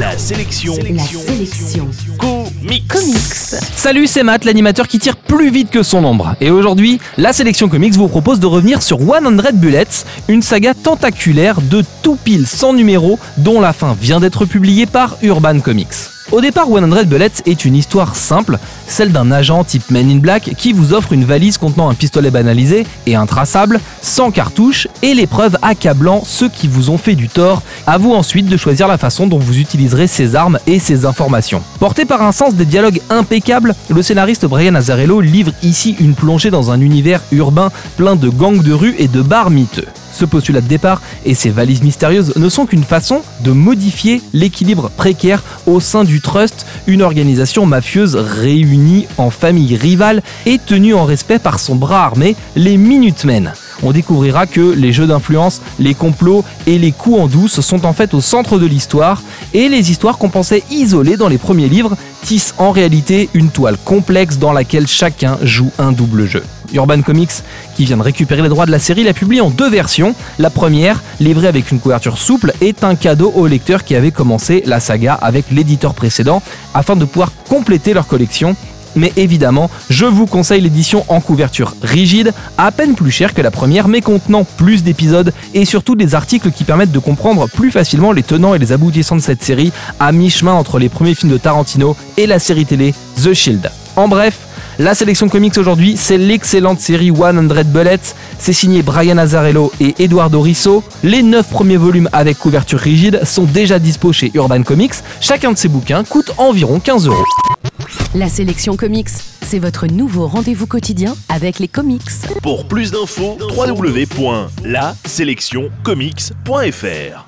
La sélection. La sélection. Comics. Comics. Salut, c'est Matt, l'animateur qui tire plus vite que son ombre. Et aujourd'hui, la sélection comics vous propose de revenir sur 100 Bullets, une saga tentaculaire de tout pile sans numéro dont la fin vient d'être publiée par Urban Comics. Au départ, 100 Bullets est une histoire simple, celle d'un agent type Men in Black qui vous offre une valise contenant un pistolet banalisé et intraçable, sans cartouche, et l'épreuve accablant ceux qui vous ont fait du tort. À vous ensuite de choisir la façon dont vous utiliserez ces armes et ces informations. Porté par un sens des dialogues impeccable, le scénariste Brian Azzarello livre ici une plongée dans un univers urbain plein de gangs de rue et de bars miteux. Ce postulat de départ et ces valises mystérieuses ne sont qu'une façon de modifier l'équilibre précaire au sein du Trust, une organisation mafieuse réunie en famille rivale et tenue en respect par son bras armé, les Minutemen. On découvrira que les jeux d'influence, les complots et les coups en douce sont en fait au centre de l'histoire et les histoires qu'on pensait isolées dans les premiers livres tissent en réalité une toile complexe dans laquelle chacun joue un double jeu. Urban Comics, qui vient de récupérer les droits de la série, la publie en deux versions. La première, livrée avec une couverture souple, est un cadeau aux lecteurs qui avaient commencé la saga avec l'éditeur précédent afin de pouvoir compléter leur collection mais évidemment, je vous conseille l'édition en couverture rigide, à peine plus chère que la première, mais contenant plus d'épisodes et surtout des articles qui permettent de comprendre plus facilement les tenants et les aboutissants de cette série, à mi-chemin entre les premiers films de Tarantino et la série télé The Shield. En bref, la sélection comics aujourd'hui, c'est l'excellente série 100 Bullets. C'est signé Brian Azzarello et Eduardo Risso. Les 9 premiers volumes avec couverture rigide sont déjà dispo chez Urban Comics. Chacun de ces bouquins coûte environ 15 euros. La sélection comics, c'est votre nouveau rendez-vous quotidien avec les comics. Pour plus d'infos, www.laselectioncomics.fr